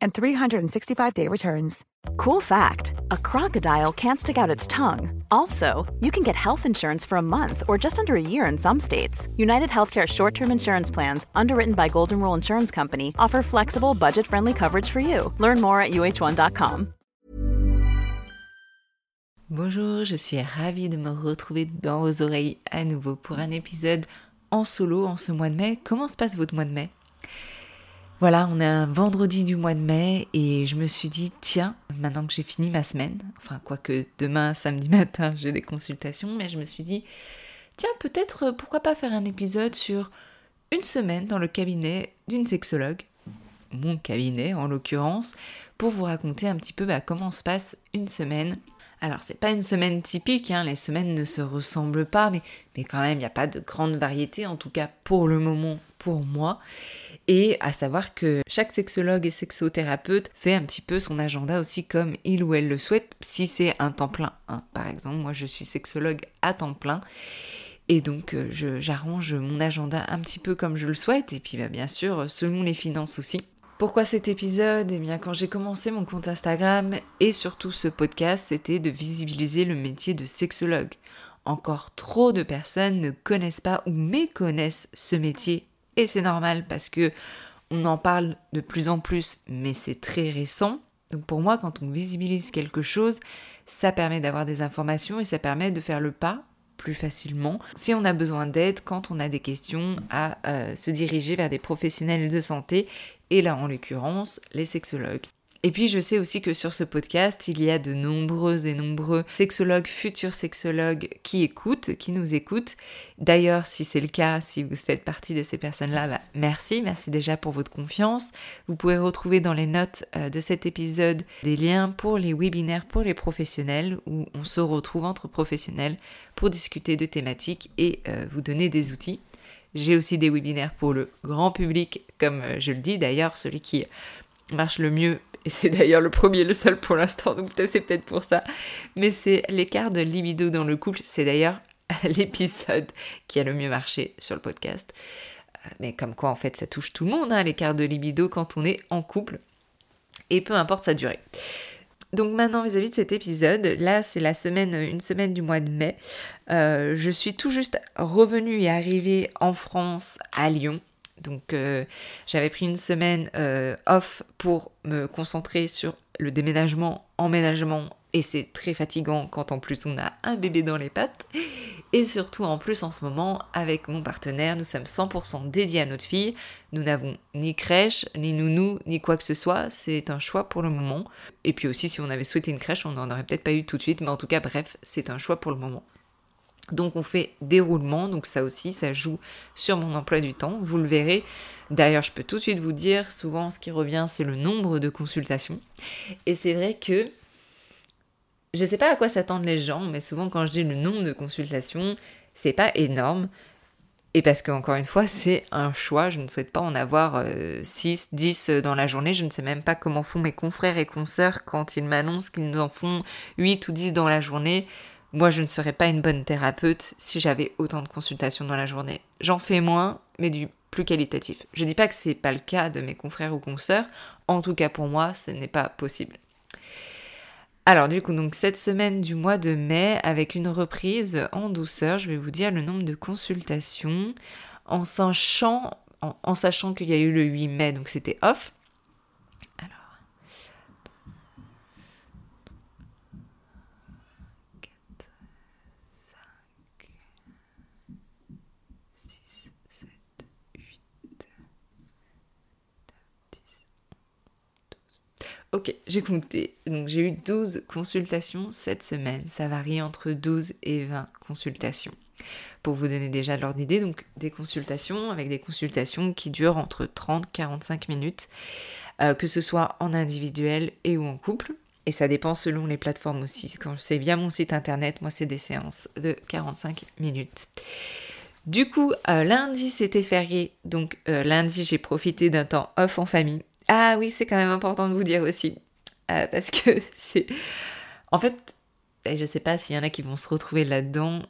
and 365-day returns. Cool fact a crocodile can't stick out its tongue. Also, you can get health insurance for a month or just under a year in some states. United Healthcare short term insurance plans, underwritten by Golden Rule Insurance Company, offer flexible, budget friendly coverage for you. Learn more at uh1.com. Bonjour, je suis ravie de me retrouver dans vos oreilles à nouveau pour un épisode en solo en ce mois de mai. Comment se passe votre mois de mai Voilà, on est un vendredi du mois de mai et je me suis dit, tiens, maintenant que j'ai fini ma semaine, enfin quoique demain, samedi matin, j'ai des consultations, mais je me suis dit, tiens, peut-être, pourquoi pas faire un épisode sur une semaine dans le cabinet d'une sexologue, mon cabinet en l'occurrence, pour vous raconter un petit peu bah, comment se passe une semaine. Alors c'est pas une semaine typique, hein, les semaines ne se ressemblent pas, mais, quand même il n'y a pas de grande variété, en tout cas pour le moment pour moi. Et à savoir que chaque sexologue et sexothérapeute fait un petit peu son agenda aussi comme il ou elle le souhaite, si c'est un temps plein. hein. Par exemple, moi je suis sexologue à temps plein. Et donc euh, j'arrange mon agenda un petit peu comme je le souhaite. Et puis bah, bien sûr, selon les finances aussi. Pourquoi cet épisode? Eh bien, quand j'ai commencé mon compte Instagram et surtout ce podcast, c'était de visibiliser le métier de sexologue. Encore trop de personnes ne connaissent pas ou méconnaissent ce métier et c'est normal parce que on en parle de plus en plus, mais c'est très récent. Donc pour moi, quand on visibilise quelque chose, ça permet d'avoir des informations et ça permet de faire le pas plus facilement si on a besoin d'aide quand on a des questions à euh, se diriger vers des professionnels de santé et là en l'occurrence les sexologues. Et puis je sais aussi que sur ce podcast, il y a de nombreux et nombreux sexologues, futurs sexologues qui écoutent, qui nous écoutent. D'ailleurs, si c'est le cas, si vous faites partie de ces personnes-là, bah, merci, merci déjà pour votre confiance. Vous pouvez retrouver dans les notes euh, de cet épisode des liens pour les webinaires pour les professionnels où on se retrouve entre professionnels pour discuter de thématiques et euh, vous donner des outils. J'ai aussi des webinaires pour le grand public, comme euh, je le dis d'ailleurs, celui qui marche le mieux, et c'est d'ailleurs le premier, le seul pour l'instant, donc c'est peut-être pour ça, mais c'est l'écart de libido dans le couple, c'est d'ailleurs l'épisode qui a le mieux marché sur le podcast. Euh, Mais comme quoi, en fait, ça touche tout le monde, hein, l'écart de libido quand on est en couple, et peu importe sa durée. Donc maintenant vis-à-vis de cet épisode, là c'est la semaine, une semaine du mois de mai. Euh, je suis tout juste revenue et arrivée en France à Lyon. Donc euh, j'avais pris une semaine euh, off pour me concentrer sur le déménagement, emménagement et c'est très fatigant quand en plus on a un bébé dans les pattes. Et surtout en plus en ce moment avec mon partenaire, nous sommes 100% dédiés à notre fille. Nous n'avons ni crèche, ni nounou, ni quoi que ce soit. C'est un choix pour le moment. Et puis aussi si on avait souhaité une crèche, on n'en aurait peut-être pas eu tout de suite. Mais en tout cas bref, c'est un choix pour le moment. Donc on fait des roulements, donc ça aussi, ça joue sur mon emploi du temps, vous le verrez. D'ailleurs, je peux tout de suite vous dire, souvent ce qui revient, c'est le nombre de consultations. Et c'est vrai que je sais pas à quoi s'attendent les gens, mais souvent quand je dis le nombre de consultations, c'est pas énorme. Et parce qu'encore une fois, c'est un choix, je ne souhaite pas en avoir 6, euh, 10 dans la journée, je ne sais même pas comment font mes confrères et consoeurs quand ils m'annoncent qu'ils en font 8 ou 10 dans la journée. Moi, je ne serais pas une bonne thérapeute si j'avais autant de consultations dans la journée. J'en fais moins, mais du plus qualitatif. Je dis pas que c'est pas le cas de mes confrères ou consoeurs, en tout cas pour moi, ce n'est pas possible. Alors du coup, donc cette semaine du mois de mai, avec une reprise en douceur, je vais vous dire le nombre de consultations en sachant, en sachant qu'il y a eu le 8 mai, donc c'était off. 12. Ok, j'ai compté. Donc j'ai eu 12 consultations cette semaine. Ça varie entre 12 et 20 consultations. Pour vous donner déjà l'ordre d'idée, donc des consultations avec des consultations qui durent entre 30 et 45 minutes, euh, que ce soit en individuel et ou en couple. Et ça dépend selon les plateformes aussi. Quand c'est via mon site internet, moi c'est des séances de 45 minutes. Du coup, euh, lundi c'était férié, donc euh, lundi j'ai profité d'un temps off en famille. Ah oui, c'est quand même important de vous dire aussi, euh, parce que c'est... En fait, je sais pas s'il y en a qui vont se retrouver là-dedans,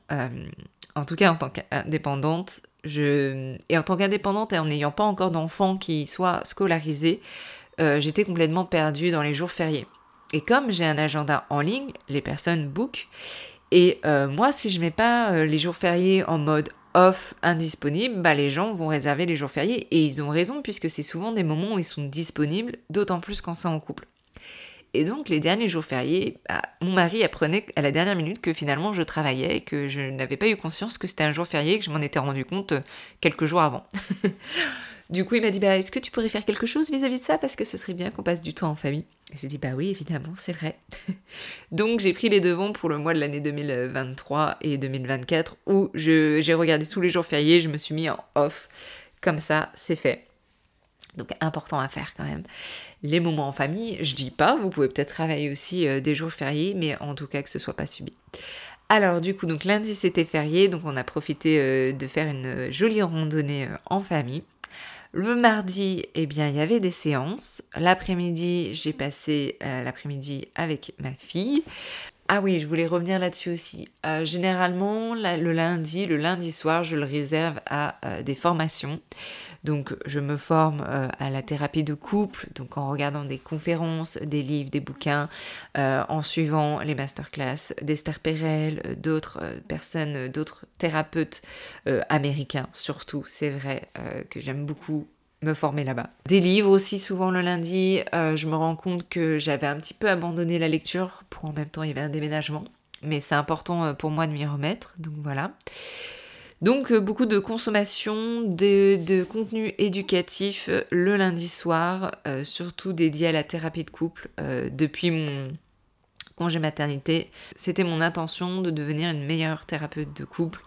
en tout cas en tant qu'indépendante, et en tant qu'indépendante et en n'ayant pas encore d'enfants qui soient scolarisés, j'étais complètement perdue dans les jours fériés. Et comme j'ai un agenda en ligne, les personnes bookent. Et moi, si je mets pas les jours fériés en mode off, indisponible, bah les gens vont réserver les jours fériés et ils ont raison puisque c'est souvent des moments où ils sont disponibles, d'autant plus quand c'est en couple. Et donc les derniers jours fériés, bah, mon mari apprenait à la dernière minute que finalement je travaillais que je n'avais pas eu conscience que c'était un jour férié que je m'en étais rendu compte euh, quelques jours avant. Du coup, il m'a dit bah, Est-ce que tu pourrais faire quelque chose vis-à-vis de ça? Parce que ce serait bien qu'on passe du temps en famille. J'ai dit Bah oui, évidemment, c'est vrai. Donc, j'ai pris les devants pour le mois de l'année 2023 et 2024 où j'ai regardé tous les jours fériés, je me suis mis en off. Comme ça, c'est fait. Donc, important à faire quand même. Les moments en famille, je dis pas, vous pouvez peut-être travailler aussi euh, des jours fériés, mais en tout cas que ce soit pas subi. Alors du coup, donc lundi c'était férié, donc on a profité euh, de faire une euh, jolie randonnée en famille. Le mardi, eh bien, il y avait des séances. L'après-midi, j'ai passé euh, l'après-midi avec ma fille. Ah oui, je voulais revenir là-dessus aussi. Euh, généralement, le lundi, le lundi soir, je le réserve à euh, des formations. Donc, je me forme à la thérapie de couple, donc en regardant des conférences, des livres, des bouquins, en suivant les masterclass d'Esther Perel, d'autres personnes, d'autres thérapeutes américains, surtout. C'est vrai que j'aime beaucoup me former là-bas. Des livres aussi souvent le lundi, euh, je me rends compte que j'avais un petit peu abandonné la lecture pour en même temps il y avait un déménagement, mais c'est important euh, pour moi de m'y remettre, donc voilà. Donc euh, beaucoup de consommation de, de contenu éducatif le lundi soir, surtout dédié à la thérapie de couple depuis mon congé maternité. C'était mon intention de devenir une meilleure thérapeute de couple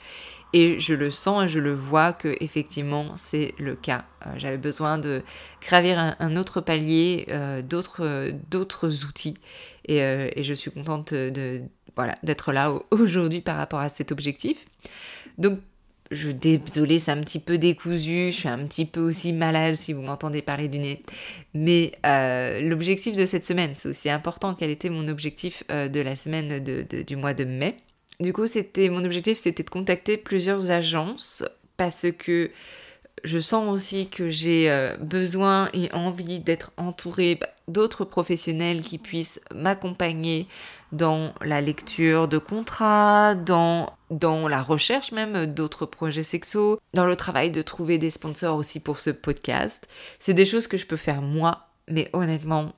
et je le sens et je le vois que effectivement c'est le cas. Euh, j'avais besoin de gravir un, autre palier, euh, d'autres, outils. Et, euh, et, je suis contente de, voilà, d'être là aujourd'hui par rapport à cet objectif. Donc je désolée, c'est un petit peu décousu, je suis un petit peu aussi malade si vous m'entendez parler du nez. Mais l'objectif de cette semaine, c'est aussi important quel était mon objectif de la semaine du mois de mai. Du coup, c'était mon objectif, c'était de contacter plusieurs agences parce que je sens aussi que j'ai euh, besoin et envie d'être entourée bah, d'autres professionnels qui puissent m'accompagner dans la lecture de contrats, dans, dans la recherche même d'autres projets sexuels, dans le travail de trouver des sponsors aussi pour ce podcast. C'est des choses que je peux faire moi, mais honnêtement,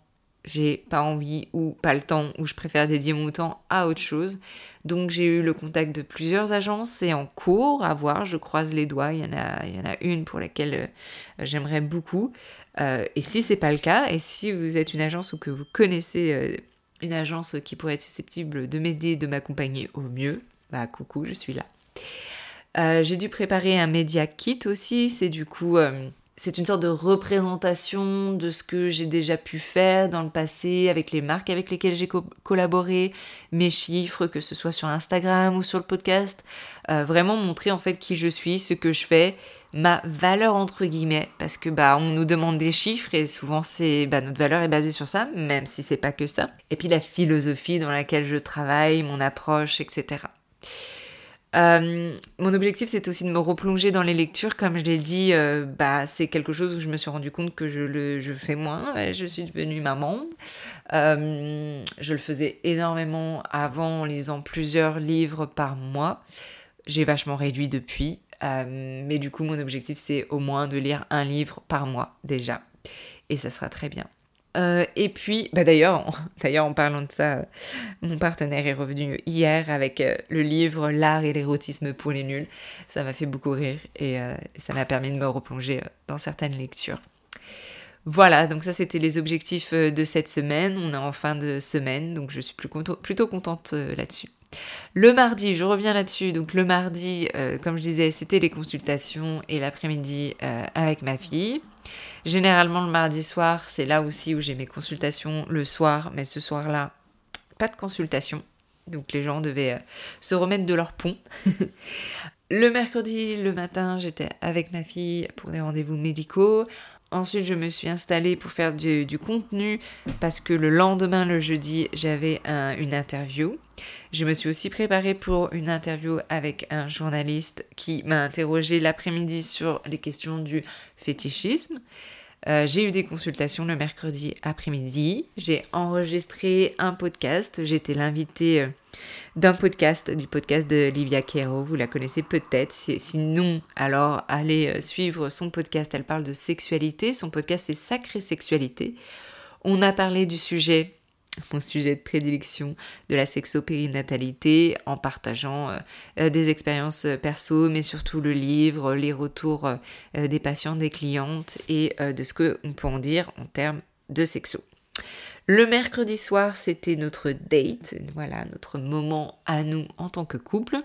j'ai pas envie ou pas le temps ou je préfère dédier mon temps à autre chose. Donc j'ai eu le contact de plusieurs agences, c'est en cours à voir, je croise les doigts, il y en a, il y en a une pour laquelle euh, j'aimerais beaucoup. Euh, et si c'est pas le cas, et si vous êtes une agence ou que vous connaissez euh, une agence qui pourrait être susceptible de m'aider, de m'accompagner au mieux, bah coucou, je suis là. j'ai dû préparer un media kit aussi, c'est du coup c'est une sorte de représentation de ce que j'ai déjà pu faire dans le passé avec les marques avec lesquelles j'ai collaboré, mes chiffres, que ce soit sur Instagram ou sur le podcast. Euh, vraiment montrer en fait qui je suis, ce que je fais, ma valeur entre guillemets, parce que bah on nous demande des chiffres et souvent c'est bah, notre valeur est basée sur ça, même si c'est pas que ça. Et puis la philosophie dans laquelle je travaille, mon approche, etc. Euh, mon objectif, c'est aussi de me replonger dans les lectures. Comme je l'ai dit, euh, bah, c'est quelque chose où je me suis rendu compte que je le je fais moins. Je suis devenue maman. Euh, je le faisais énormément avant en lisant plusieurs livres par mois. J'ai vachement réduit depuis. mais du coup, mon objectif, c'est au moins de lire un livre par mois déjà. Et ça sera très bien. Euh, et puis, bah d'ailleurs, d'ailleurs, en parlant de ça, euh, mon partenaire est revenu hier avec euh, le livre L'art et l'érotisme pour les nuls. Ça m'a fait beaucoup rire et ça m'a permis de me replonger dans certaines lectures. Voilà, donc ça c'était les objectifs de cette semaine. On est en fin de semaine, donc je suis plutôt contente là-dessus. Le mardi, je reviens là-dessus. Donc le mardi, comme je disais, c'était les consultations et l'après-midi avec ma fille. Généralement, le mardi soir, c'est là aussi où j'ai mes consultations le soir, mais ce soir-là, pas de consultation. Donc les gens devaient euh, se remettre de leur pont. le mercredi, le matin, j'étais avec ma fille pour des rendez-vous médicaux. Ensuite, je me suis installée pour faire du, contenu parce que le lendemain, le jeudi, j'avais une interview. Je me suis aussi préparée pour une interview avec un journaliste qui m'a interrogé l'après-midi sur les questions du fétichisme. Euh, j'ai eu des consultations le mercredi après-midi. J'ai enregistré un podcast. J'étais l'invité euh, d'un podcast, du podcast de Livia Quero. Vous la connaissez peut-être. Sinon, alors allez euh, suivre son podcast. Elle parle de sexualité. Son podcast, c'est Sacrée Sexualité. On a parlé du sujet mon sujet de prédilection de la sexopérinatalité en partageant euh, euh, des expériences euh, perso, mais surtout le livre, les retours des patients, des clientes et de ce qu'on peut en dire en termes de sexo. Le mercredi soir, c'était notre date, voilà, notre moment à nous en tant que couple.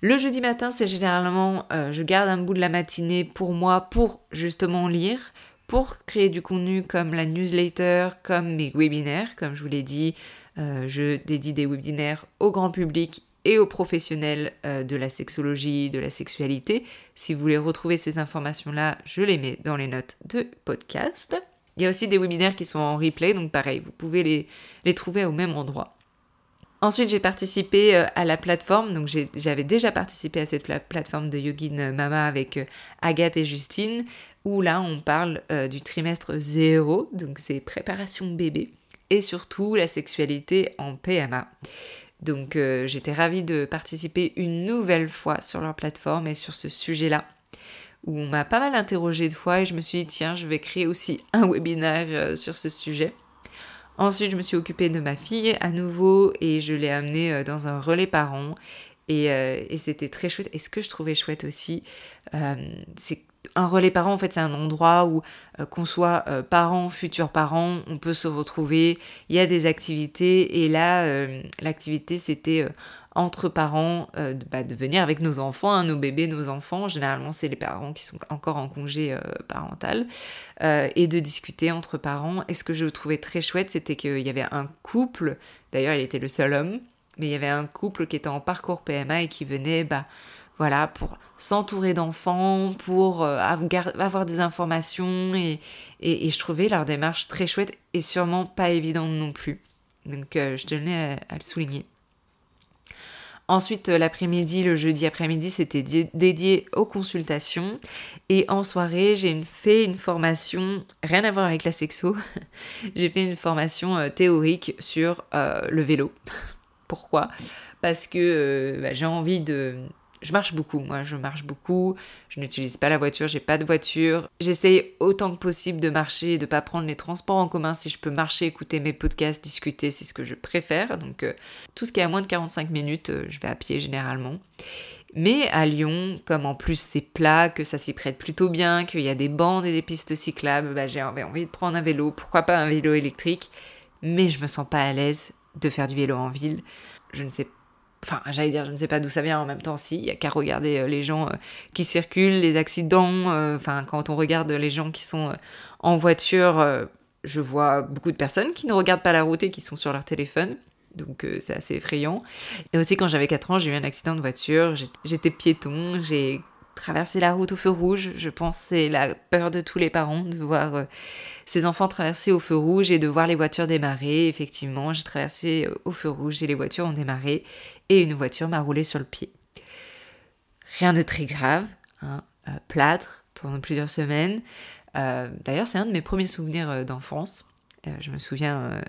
Le jeudi matin, c'est généralement, je garde un bout de la matinée pour moi pour justement lire, pour créer du contenu comme la newsletter, comme mes webinaires. Comme je vous l'ai dit, euh, je dédie des webinaires au grand public et aux professionnels euh, de la sexologie, de la sexualité. Si vous voulez retrouver ces informations-là, je les mets dans les notes de podcast. Il y a aussi des webinaires qui sont en replay, donc pareil, vous pouvez les, les trouver au même endroit. Ensuite, j'ai participé euh, à la plateforme, donc j'avais déjà participé à cette plateforme de Yogin Mama avec Agathe et Justine où là on parle euh, du trimestre zéro, donc c'est préparation bébé, et surtout la sexualité en PMA. Donc euh, j'étais ravie de participer une nouvelle fois sur leur plateforme et sur ce sujet-là, où on m'a pas mal interrogé de fois et je me suis dit tiens je vais créer aussi un webinaire euh, sur ce sujet. Ensuite je me suis occupée de ma fille à nouveau et je l'ai amenée dans un relais parent et, c'était très chouette. Et ce que je trouvais chouette aussi, c'est un relais parent, en fait, c'est un endroit où, euh, qu'on soit euh, parent, futur parent, on peut se retrouver. Il y a des activités, et là, euh, l'activité, c'était entre parents bah, de, venir avec nos enfants, hein, nos bébés, nos enfants. Généralement, c'est les parents qui sont encore en congé parental, et de discuter entre parents. Et ce que je trouvais très chouette, c'était qu'il y avait un couple. D'ailleurs, il était le seul homme, mais il y avait un couple qui était en parcours PMA et qui venait, bah voilà, pour s'entourer d'enfants, pour euh, avoir des informations et, je trouvais leur démarche très chouette et sûrement pas évidente non plus. Donc euh, je tenais à, le souligner. Ensuite, euh, l'après-midi, le jeudi après-midi, c'était dédié aux consultations. Et en soirée, j'ai fait une formation, rien à voir avec la sexo, j'ai fait une formation théorique sur le vélo. Pourquoi? Parce que bah, j'ai envie de, je marche beaucoup, moi je marche beaucoup, je n'utilise pas la voiture, j'ai pas de voiture. J'essaye autant que possible de marcher et de pas prendre les transports en commun si je peux marcher, écouter mes podcasts, discuter, c'est ce que je préfère. Donc euh, tout ce qui est à moins de 45 minutes, euh, je vais à pied généralement. Mais à Lyon, comme en plus c'est plat, que ça s'y prête plutôt bien, qu'il y a des bandes et des pistes cyclables, bah, j'ai envie de prendre un vélo, pourquoi pas un vélo électrique, mais je me sens pas à l'aise de faire du vélo en ville. Je ne sais Enfin, j'allais dire, je ne sais pas d'où ça vient en même temps, si, il n'y a qu'à regarder les gens qui circulent, les accidents, enfin, quand on regarde les gens qui sont en voiture, je vois beaucoup de personnes qui ne regardent pas la route et qui sont sur leur téléphone. Donc c'est assez effrayant. Et aussi quand j'avais 4 ans, j'ai eu un accident de voiture, j'étais piéton, j'ai traverser la route au feu rouge. Je pense c'est la peur de tous les parents de voir euh, ses enfants traverser au feu rouge et de voir les voitures démarrer. Effectivement, j'ai traversé euh, au feu rouge et les voitures ont démarré et une voiture m'a roulé sur le pied. Rien de très grave, hein, euh, plâtre pendant plusieurs semaines. D'ailleurs, c'est un de mes premiers souvenirs d'enfance. je me souviens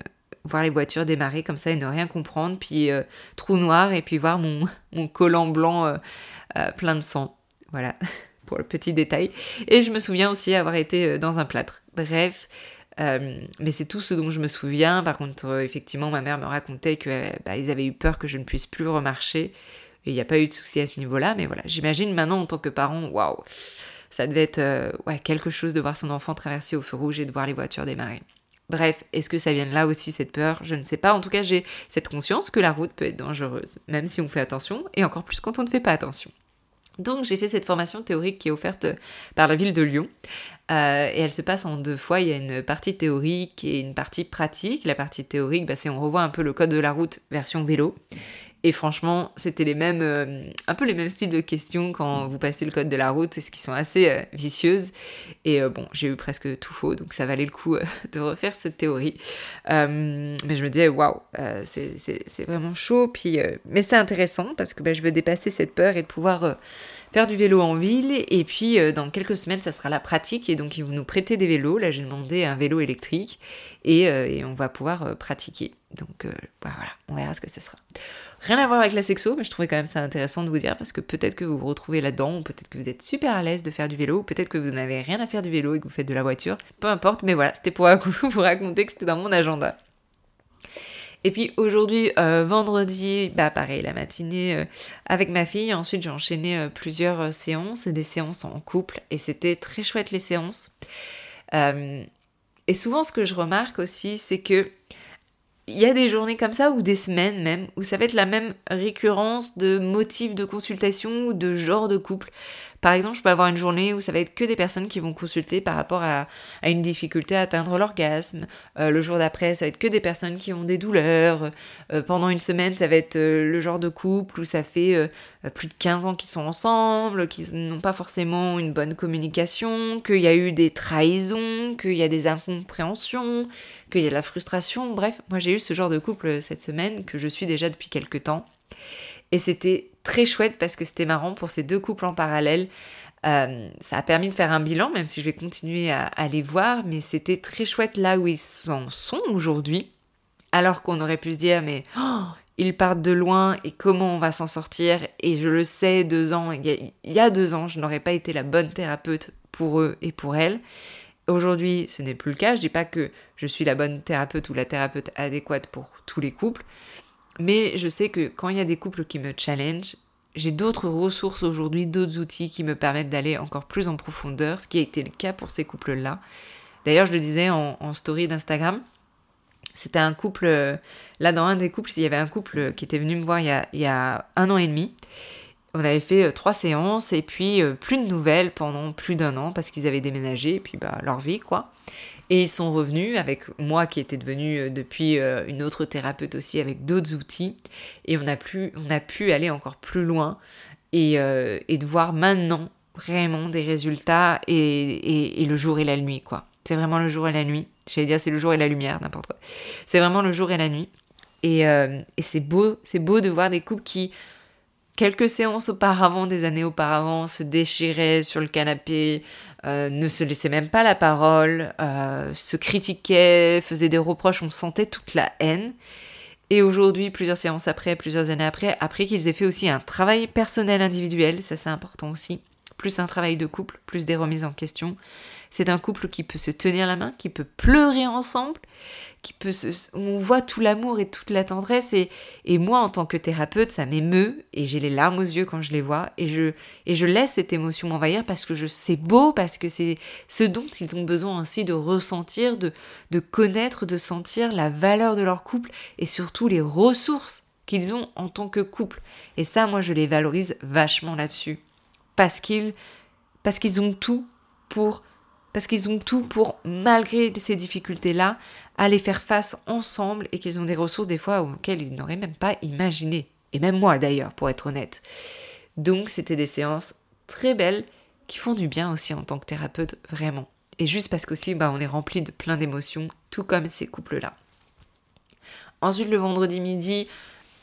voir les voitures démarrer comme ça et ne rien comprendre, puis trou noir et puis voir mon collant blanc plein de sang. Voilà, pour le petit détail. Et je me souviens aussi avoir été euh, dans un plâtre. Bref, euh, mais c'est tout ce dont je me souviens. Par contre, euh, effectivement, ma mère me racontait qu'ils bah, avaient eu peur que je ne puisse plus remarcher. Et il n'y a pas eu de souci à ce niveau-là. Mais voilà, j'imagine maintenant en tant que parent, waouh, ça devait être ouais, quelque chose de voir son enfant traverser au feu rouge et de voir les voitures démarrer. Bref, est-ce que ça vient de là aussi cette peur? Je ne sais pas. En tout cas, j'ai cette conscience que la route peut être dangereuse, même si on fait attention, et encore plus quand on ne fait pas attention. Donc j'ai fait cette formation théorique qui est offerte par la ville de Lyon. Euh, et elle se passe en deux fois. Il y a une partie théorique et une partie pratique. La partie théorique, bah, c'est on revoit un peu le code de la route version vélo. Et franchement, c'était les mêmes, euh, un peu les mêmes styles de questions quand vous passez le code de la route, c'est ce qui sont assez euh, vicieuses. Et euh, bon, j'ai eu presque tout faux, donc ça valait le coup de refaire cette théorie. mais je me disais, waouh, c'est vraiment chaud. Puis, mais c'est intéressant parce que bah, je veux dépasser cette peur et de pouvoir faire du vélo en ville. Et puis, dans quelques semaines, ça sera la pratique. Et donc, ils vont nous prêter des vélos. Là, j'ai demandé un vélo électrique et, et on va pouvoir pratiquer. Donc, bah, voilà, on verra ce que ce sera. Rien à voir avec la sexo, mais je trouvais quand même ça intéressant de vous dire parce que peut-être que vous vous retrouvez là-dedans, ou peut-être que vous êtes super à l'aise de faire du vélo, ou peut-être que vous n'avez rien à faire du vélo et que vous faites de la voiture. Peu importe, mais voilà, c'était pour vous raconter que c'était dans mon agenda. Et puis aujourd'hui, euh, vendredi, bah pareil, la matinée euh, avec ma fille. Ensuite, j'ai enchaîné euh, plusieurs séances, des séances en couple, et c'était très chouette les séances. et souvent, ce que je remarque aussi, c'est que il y a des journées comme ça ou des semaines même où ça va être la même récurrence de motifs de consultation ou de genre de couple. Par exemple, je peux avoir une journée où ça va être que des personnes qui vont consulter par rapport à, une difficulté à atteindre l'orgasme. Euh, le jour d'après, ça va être que des personnes qui ont des douleurs. Euh, pendant une semaine, ça va être euh, le genre de couple où ça fait plus de 15 ans qu'ils sont ensemble, qu'ils n'ont pas forcément une bonne communication, qu'il y a eu des trahisons, qu'il y a des incompréhensions, qu'il y a de la frustration. Bref, moi j'ai eu ce genre de couple cette semaine que je suis déjà depuis quelques temps. Et c'était très chouette parce que c'était marrant pour ces deux couples en parallèle. Euh, ça a permis de faire un bilan, même si je vais continuer à, les voir, mais c'était très chouette là où ils en sont aujourd'hui. Alors qu'on aurait pu se dire, mais oh, ils partent de loin et comment on va s'en sortir? Et je le sais, deux ans, il y a deux ans, je n'aurais pas été la bonne thérapeute pour eux et pour elles. Aujourd'hui, ce n'est plus le cas. Je dis pas que je suis la bonne thérapeute ou la thérapeute adéquate pour tous les couples, mais je sais que quand il y a des couples qui me challenge, j'ai d'autres ressources aujourd'hui, d'autres outils qui me permettent d'aller encore plus en profondeur, ce qui a été le cas pour ces couples-là. D'ailleurs, je le disais en, story d'Instagram, c'était un couple, euh, là dans un des couples, il y avait un couple qui était venu me voir il y a, il y a un an et demi. On avait fait euh, trois séances et puis euh, plus de nouvelles pendant plus d'un an parce qu'ils avaient déménagé et puis bah, leur vie quoi. Et ils sont revenus avec moi qui était devenue euh, depuis une autre thérapeute aussi avec d'autres outils. Et on a, pu, on a pu aller encore plus loin et, et de voir maintenant vraiment des résultats et, et, le jour et la nuit quoi. C'est vraiment le jour et la nuit. J'allais dire c'est le jour et la lumière, n'importe quoi. C'est vraiment le jour et la nuit. Et, et c'est beau, c'est beau de voir des couples qui quelques séances auparavant, des années auparavant, se déchiraient sur le canapé, euh, ne se laissait même pas la parole, euh, se critiquait, faisait des reproches, on sentait toute la haine. Et aujourd'hui, plusieurs séances après, plusieurs années après, après qu'ils aient fait aussi un travail personnel individuel, ça c'est important aussi, plus un travail de couple, plus des remises en question, c'est un couple qui peut se tenir la main, qui peut pleurer ensemble, qui peut se... on voit tout l'amour et toute la tendresse et, et moi en tant que thérapeute ça m'émeut et j'ai les larmes aux yeux quand je les vois et je, et je laisse cette émotion m'envahir parce que je c'est beau, parce que c'est ce dont ils ont besoin ainsi de ressentir, de, de connaître, de sentir la valeur de leur couple et surtout les ressources qu'ils ont en tant que couple. Et ça, moi, je les valorise vachement là-dessus. Parce qu'ils, parce qu'ils ont tout pour, parce qu'ils ont tout pour, malgré ces difficultés-là, aller faire face ensemble et qu'ils ont des ressources des fois auxquelles ils n'auraient même pas imaginé. Et même moi d'ailleurs, pour être honnête. Donc, c'était des séances très belles qui font du bien aussi en tant que thérapeute, vraiment. Et juste parce qu'aussi, bah, on est rempli de plein d'émotions, tout comme ces couples-là. Ensuite, le vendredi midi,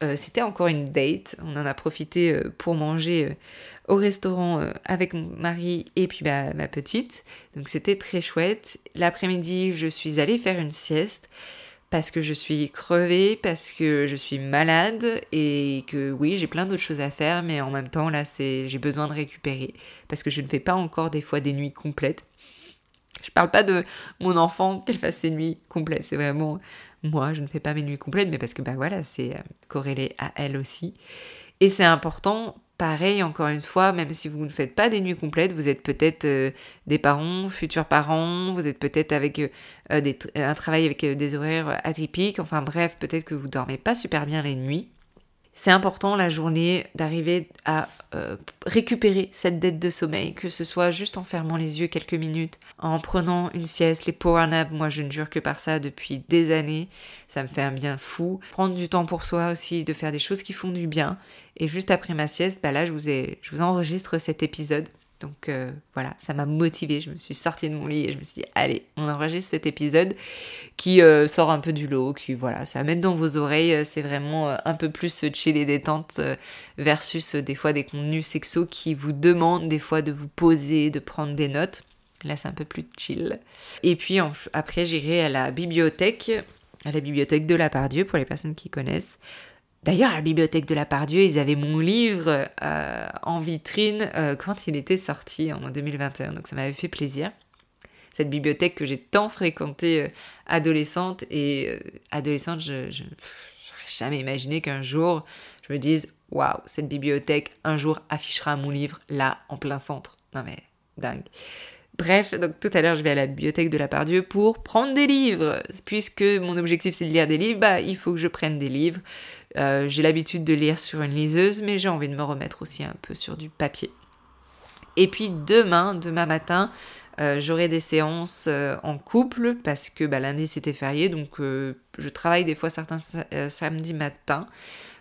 euh, c'était encore une date. On en a profité euh, pour manger euh, au restaurant avec mon mari et puis ma petite. Donc c'était très chouette. L'après-midi, je suis allée faire une sieste parce que je suis crevée, parce que je suis malade et que oui, j'ai plein d'autres choses à faire, mais en même temps, là, j'ai besoin de récupérer parce que je ne fais pas encore des fois des nuits complètes. Je parle pas de mon enfant qu'elle fasse ses nuits complètes, c'est vraiment moi, je ne fais pas mes nuits complètes, mais parce que bah voilà, c'est euh, corrélé à elle aussi. Et c'est important Pareil, encore une fois, même si vous ne faites pas des nuits complètes, vous êtes peut-être euh, des parents, futurs parents, vous êtes peut-être avec euh, un travail avec des horaires atypiques, enfin bref, peut-être que vous dormez pas super bien les nuits c'est important la journée d'arriver à euh, récupérer cette dette de sommeil, que ce soit juste en fermant les yeux quelques minutes, en prenant une sieste, les power naps, moi je ne jure que par ça depuis des années, ça me fait un bien fou. Prendre du temps pour soi aussi, de faire des choses qui font du bien. Et juste après ma sieste, bah là je vous, ai, je vous enregistre cet épisode donc euh, voilà, ça m'a motivée. Je me suis sortie de mon lit et je me suis dit, allez, on enregistre cet épisode qui euh, sort un peu du lot, qui voilà, ça va mettre dans vos oreilles. Euh, c'est vraiment un peu plus chill et détente versus des fois des contenus sexos qui vous demandent des fois de vous poser, de prendre des notes. Là, c'est un peu plus chill. Et puis après, j'irai à la bibliothèque, à la bibliothèque de la Pardieu pour les personnes qui connaissent. D'ailleurs, à la bibliothèque de la Pardieu, ils avaient mon livre euh, en vitrine euh, quand il était sorti en 2021, donc ça m'avait fait plaisir. Cette bibliothèque que j'ai tant fréquentée euh, adolescente et adolescente, je n'aurais jamais imaginé qu'un jour je me dise waouh, cette bibliothèque un jour affichera mon livre là en plein centre. Non mais dingue. Bref, donc tout à l'heure, je vais à la bibliothèque de la Pardieu pour prendre des livres. Puisque mon objectif c'est de lire des livres, bah il faut que je prenne des livres. Euh, j'ai l'habitude de lire sur une liseuse, mais j'ai envie de me remettre aussi un peu sur du papier. Et puis demain, demain matin, euh, j'aurai des séances euh, en couple parce que bah, lundi c'était férié, donc je travaille des fois certains samedis matins.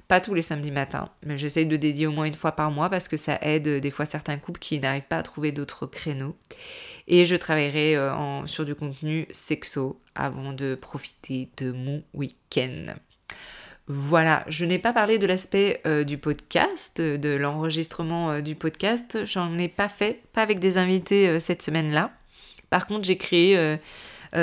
Pas tous les samedis matins, mais j'essaye de dédier au moins une fois par mois parce que ça aide des fois certains couples qui n'arrivent pas à trouver d'autres créneaux. Et je travaillerai sur du contenu sexo avant de profiter de mon week-end. Voilà, je n'ai pas parlé de l'aspect euh, du podcast, de l'enregistrement euh, du podcast. J'en ai pas fait, pas avec des invités euh, cette semaine-là. Par contre, j'ai créé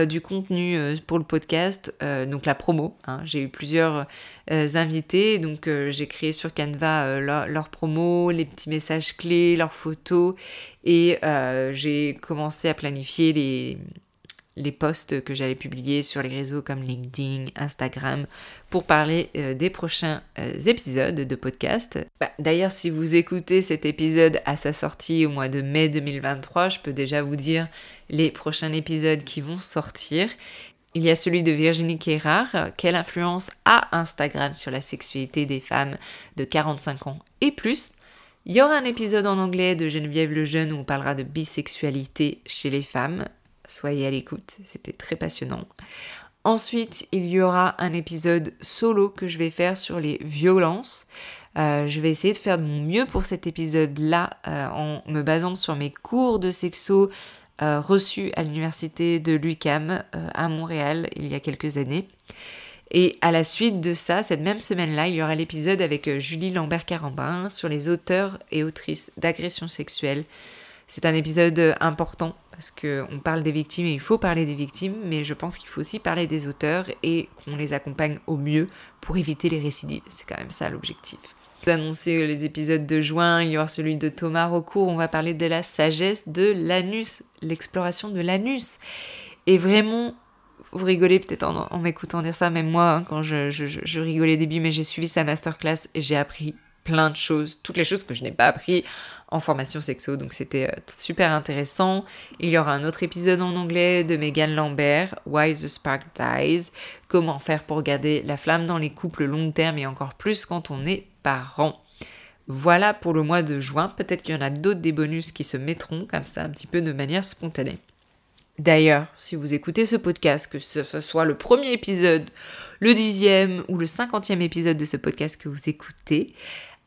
du contenu pour le podcast, donc la promo. Hein. J'ai eu plusieurs invités, donc j'ai créé sur Canva leurs leur promo, les petits messages clés, leurs photos, et j'ai commencé à planifier les les posts que j'allais publier sur les réseaux comme LinkedIn, Instagram, pour parler euh, des prochains euh, épisodes de podcast. Bah, d'ailleurs, si vous écoutez cet épisode à sa sortie au mois de mai 2023, je peux déjà vous dire les prochains épisodes qui vont sortir. Il y a celui de Virginie Kérard, quelle influence a Instagram sur la sexualité des femmes de 45 ans et plus? Il y aura un épisode en anglais de Geneviève Lejeune où on parlera de bisexualité chez les femmes soyez à l'écoute, c'était très passionnant. Ensuite, il y aura un épisode solo que je vais faire sur les violences. Euh, je vais essayer de faire de mon mieux pour cet épisode-là euh, en me basant sur mes cours de sexo euh, reçus à l'université de l'UCAM à Montréal il y a quelques années. Et à la suite de ça, cette même semaine-là, il y aura l'épisode avec Julie Lambert-Carambin sur les auteurs et autrices d'agressions sexuelles. C'est un épisode important parce qu'on parle des victimes et il faut parler des victimes, mais je pense qu'il faut aussi parler des auteurs et qu'on les accompagne au mieux pour éviter les récidives. C'est quand même ça l'objectif. D'annoncer les épisodes de juin, il y aura celui de Thomas Rocourt, on va parler de la sagesse de l'anus, l'exploration de l'anus. Et vraiment, vous rigolez peut-être en, m'écoutant dire ça, même moi, hein, quand je, je, je rigolais début, mais j'ai suivi sa masterclass et j'ai appris plein de choses, toutes les choses que je n'ai pas appris en formation sexo, donc c'était euh, super intéressant. Il y aura un autre épisode en anglais de Megan Lambert, Why the Spark Dies, comment faire pour garder la flamme dans les couples long terme et encore plus quand on est parent? Voilà pour le mois de juin, peut-être qu'il y en a d'autres des bonus qui se mettront comme ça un petit peu de manière spontanée. D'ailleurs, si vous écoutez ce podcast, que ce soit le premier épisode, le dixième ou le cinquantième épisode de ce podcast que vous écoutez,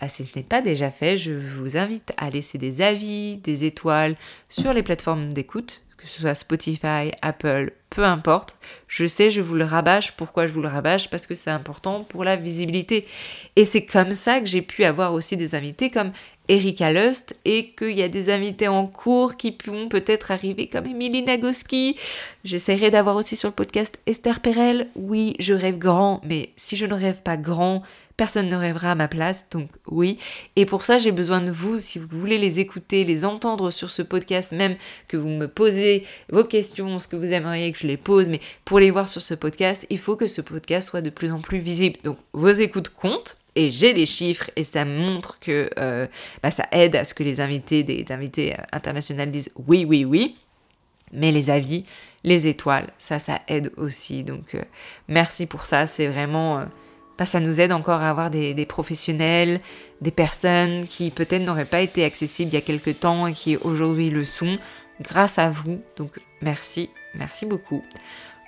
si ce n'est pas déjà fait, je vous invite à laisser des avis, des étoiles sur les plateformes d'écoute, que ce soit Spotify, Apple, peu importe. Je sais, je vous le rabâche. Pourquoi je vous le rabâche? Parce que c'est important pour la visibilité. Et c'est comme ça que j'ai pu avoir aussi des invités comme Erika Lust et qu'il y a des invités en cours qui pourront peut-être arriver comme Emilie Nagoski. J'essaierai d'avoir aussi sur le podcast Esther Perel. Oui, je rêve grand, mais si je ne rêve pas grand, personne ne rêvera à ma place, donc oui. Et pour ça, j'ai besoin de vous, si vous voulez les écouter, les entendre sur ce podcast, même que vous me posez vos questions, ce que vous aimeriez que je les pose, mais pour les voir sur ce podcast, il faut que ce podcast soit de plus en plus visible. Donc vos écoutes comptent. Et j'ai les chiffres et ça montre que euh, bah, ça aide à ce que les invités des invités euh, internationaux disent oui, oui, oui. Mais les avis, les étoiles, ça, ça aide aussi. Donc, euh, merci pour ça. C'est vraiment bah, ça nous aide encore à avoir des, professionnels, des personnes qui peut-être n'auraient pas été accessibles il y a quelques temps et qui aujourd'hui le sont grâce à vous. Donc merci, merci beaucoup.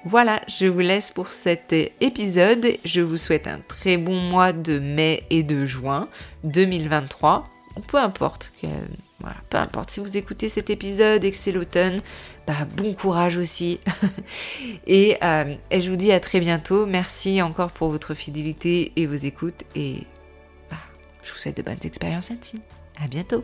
Voilà, je vous laisse pour cet épisode. Je vous souhaite un très bon mois de mai et de juin 2023. Peu importe voilà, peu importe si vous écoutez cet épisode et que c'est l'automne, bah, bon courage aussi. et, euh, et, je vous dis à très bientôt. Merci encore pour votre fidélité et vos écoutes. Et bah, je vous souhaite de bonnes expériences intimes. À bientôt.